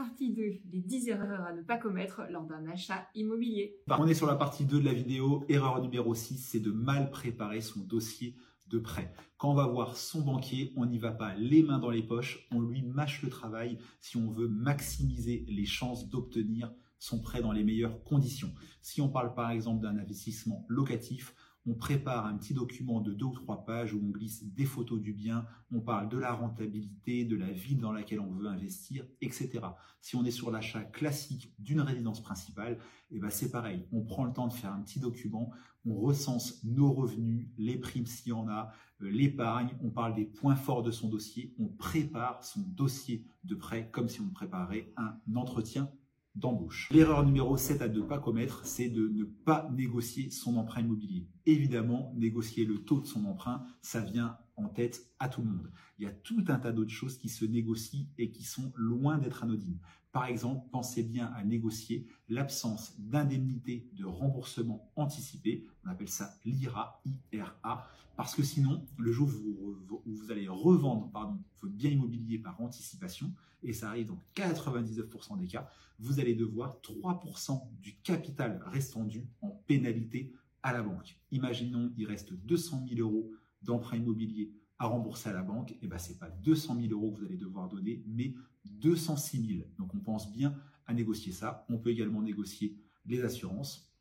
Partie 2, les 10 erreurs à ne pas commettre lors d'un achat immobilier. On est sur la partie 2 de la vidéo. Erreur numéro 6, c'est de mal préparer son dossier de prêt. Quand on va voir son banquier, on n'y va pas les mains dans les poches, on lui mâche le travail si on veut maximiser les chances d'obtenir son prêt dans les meilleures conditions. Si on parle par exemple d'un investissement locatif, on prépare un petit document de deux ou trois pages où on glisse des photos du bien, on parle de la rentabilité, de la ville dans laquelle on veut investir, etc. Si on est sur l'achat classique d'une résidence principale, eh ben c'est pareil, on prend le temps de faire un petit document, on recense nos revenus, les primes s'il y en a, euh, l'épargne, on parle des points forts de son dossier, on prépare son dossier de prêt comme si on préparait un entretien d'embauche. L'erreur numéro 7 à ne pas commettre, c'est de ne pas négocier son emprunt immobilier. Évidemment, négocier le taux de son emprunt, ça vient en tête à tout le monde. Il y a tout un tas d'autres choses qui se négocient et qui sont loin d'être anodines. Par exemple, pensez bien à négocier l'absence d'indemnité de remboursement anticipé. On appelle ça l'IRA, IRA, parce que sinon, le jour où vous, allez revendre pardon, votre bien immobilier par anticipation, et ça arrive dans 99% des cas, vous allez devoir 3% du capital restant dû en pénalité à la banque. Imaginons, il reste 200 000 euros d'emprunt immobilier à rembourser à la banque, et eh ben c'est pas 200 000 euros que vous allez devoir donner, mais 206 000. Donc on pense bien à négocier ça. On peut également négocier les assurances.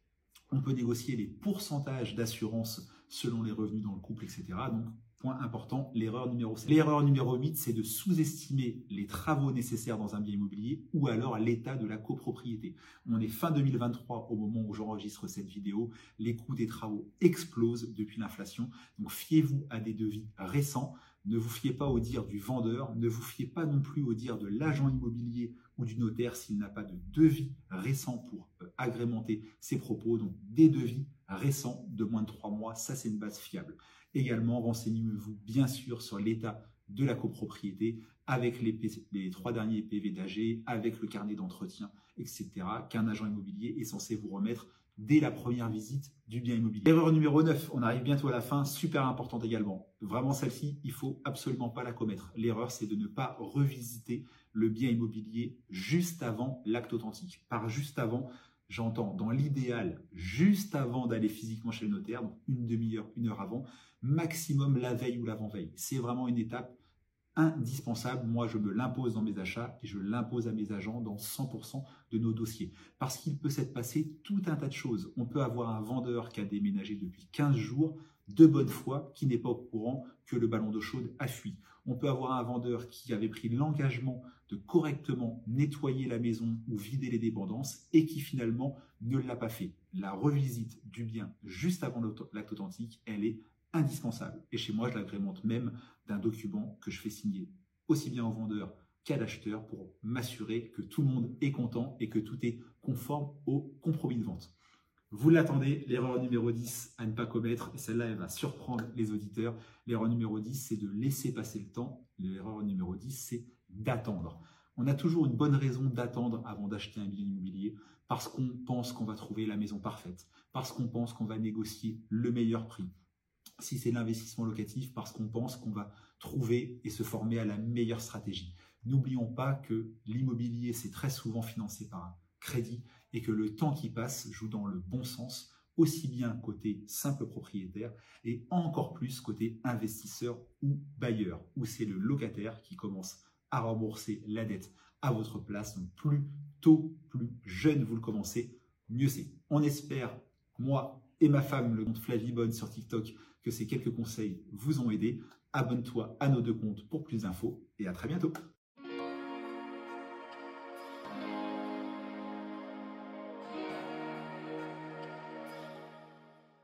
On peut négocier les pourcentages d'assurance selon les revenus dans le couple, etc. Donc Point important, l'erreur numéro 7. L'erreur numéro 8, c'est de sous-estimer les travaux nécessaires dans un bien immobilier ou alors l'état de la copropriété. On est fin 2023 au moment où j'enregistre cette vidéo. Les coûts des travaux explosent depuis l'inflation. Donc fiez-vous à des devis récents. Ne vous fiez pas au dire du vendeur. Ne vous fiez pas non plus au dire de l'agent immobilier ou du notaire s'il n'a pas de devis récent pour agrémenter ses propos. Donc des devis récents de moins de trois mois, ça c'est une base fiable. Également, renseignez-vous bien sûr sur l'état de la copropriété avec les, trois derniers PV d'AG, avec le carnet d'entretien, etc., qu'un agent immobilier est censé vous remettre dès la première visite du bien immobilier. Erreur numéro 9, on arrive bientôt à la fin, super importante également. Vraiment celle-ci, il faut absolument pas la commettre. L'erreur, c'est de ne pas revisiter le bien immobilier juste avant l'acte authentique. Par juste avant, j'entends dans l'idéal, juste avant d'aller physiquement chez le notaire, donc une demi-heure, une heure avant, maximum la veille ou l'avant-veille. C'est vraiment une étape indispensable. Moi, je me l'impose dans mes achats et je l'impose à mes agents dans 100% de nos dossiers. Parce qu'il peut s'être passé tout un tas de choses. On peut avoir un vendeur qui a déménagé depuis 15 jours de bonne foi qui n'est pas au courant que le ballon d'eau chaude a fui. On peut avoir un vendeur qui avait pris l'engagement de correctement nettoyer la maison ou vider les dépendances et qui finalement ne l'a pas fait. La revisite du bien juste avant l'acte authentique, elle est indispensable. Et chez moi, je l'agrémente même d'un document que je fais signer aussi bien au vendeur qu'à l'acheteur pour m'assurer que tout le monde est content et que tout est conforme au compromis de vente. Vous l'attendez, l'erreur numéro 10 à ne pas commettre, et celle-là, elle va surprendre les auditeurs. L'erreur numéro 10, c'est de laisser passer le temps. L'erreur numéro 10, c'est d'attendre. On a toujours une bonne raison d'attendre avant d'acheter un bien immobilier parce qu'on pense qu'on va trouver la maison parfaite, parce qu'on pense qu'on va négocier le meilleur prix. Si c'est l'investissement locatif, parce qu'on pense qu'on va trouver et se former à la meilleure stratégie. N'oublions pas que l'immobilier, c'est très souvent financé par un crédit et que le temps qui passe joue dans le bon sens, aussi bien côté simple propriétaire et encore plus côté investisseur ou bailleur, où c'est le locataire qui commence à rembourser la dette à votre place. Donc plus tôt, plus jeune vous le commencez, mieux c'est. On espère, moi et ma femme, le compte Flavie Bonne sur TikTok, que ces quelques conseils vous ont aidé. Abonne-toi à nos deux comptes pour plus d'infos et à très bientôt.